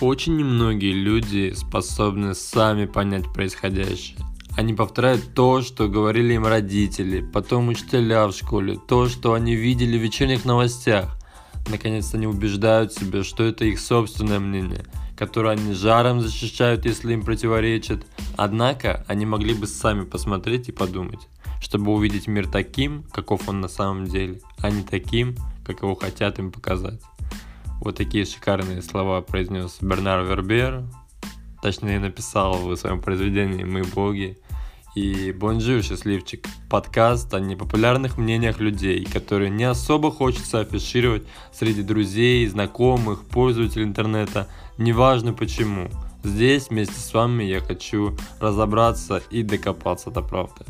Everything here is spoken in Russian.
Очень немногие люди способны сами понять происходящее. Они повторяют то, что говорили им родители, потом учителя в школе, то, что они видели в вечерних новостях. Наконец они убеждают себя, что это их собственное мнение, которое они жаром защищают, если им противоречит. Однако они могли бы сами посмотреть и подумать, чтобы увидеть мир таким, каков он на самом деле, а не таким, как его хотят им показать. Вот такие шикарные слова произнес Бернар Вербер, точнее написал в своем произведении «Мы боги». И бонжур, счастливчик, подкаст о непопулярных мнениях людей, которые не особо хочется афишировать среди друзей, знакомых, пользователей интернета, неважно почему. Здесь вместе с вами я хочу разобраться и докопаться до правды.